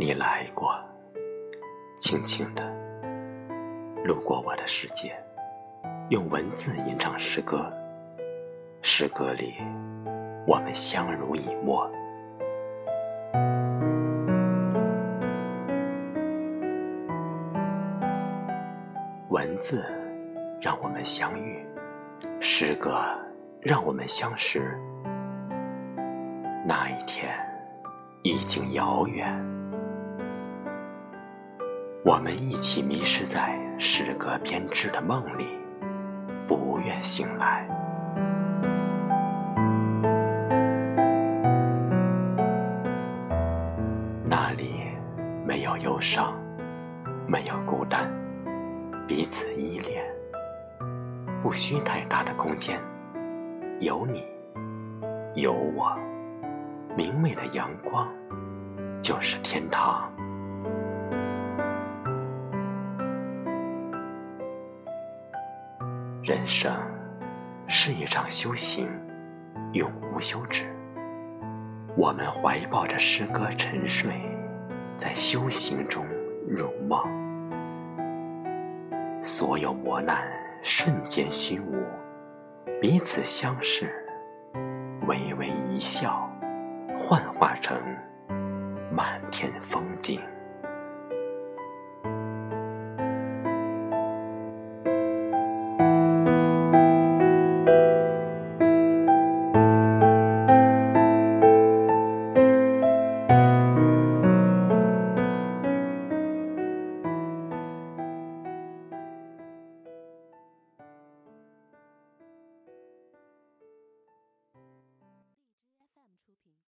你来过轻轻地路过我的世界，用文字吟唱诗歌。诗歌里，我们相濡以沫。文字让我们相遇，诗歌让我们相识。那一天已经遥远，我们一起迷失在诗歌编织的梦里，不愿醒来。那里没有忧伤，没有孤单。彼此依恋，不需太大的空间，有你，有我，明媚的阳光就是天堂。人生是一场修行，永无休止。我们怀抱着诗歌沉睡，在修行中入梦。所有磨难瞬间虚无，彼此相视，微微一笑，幻化成满天风景。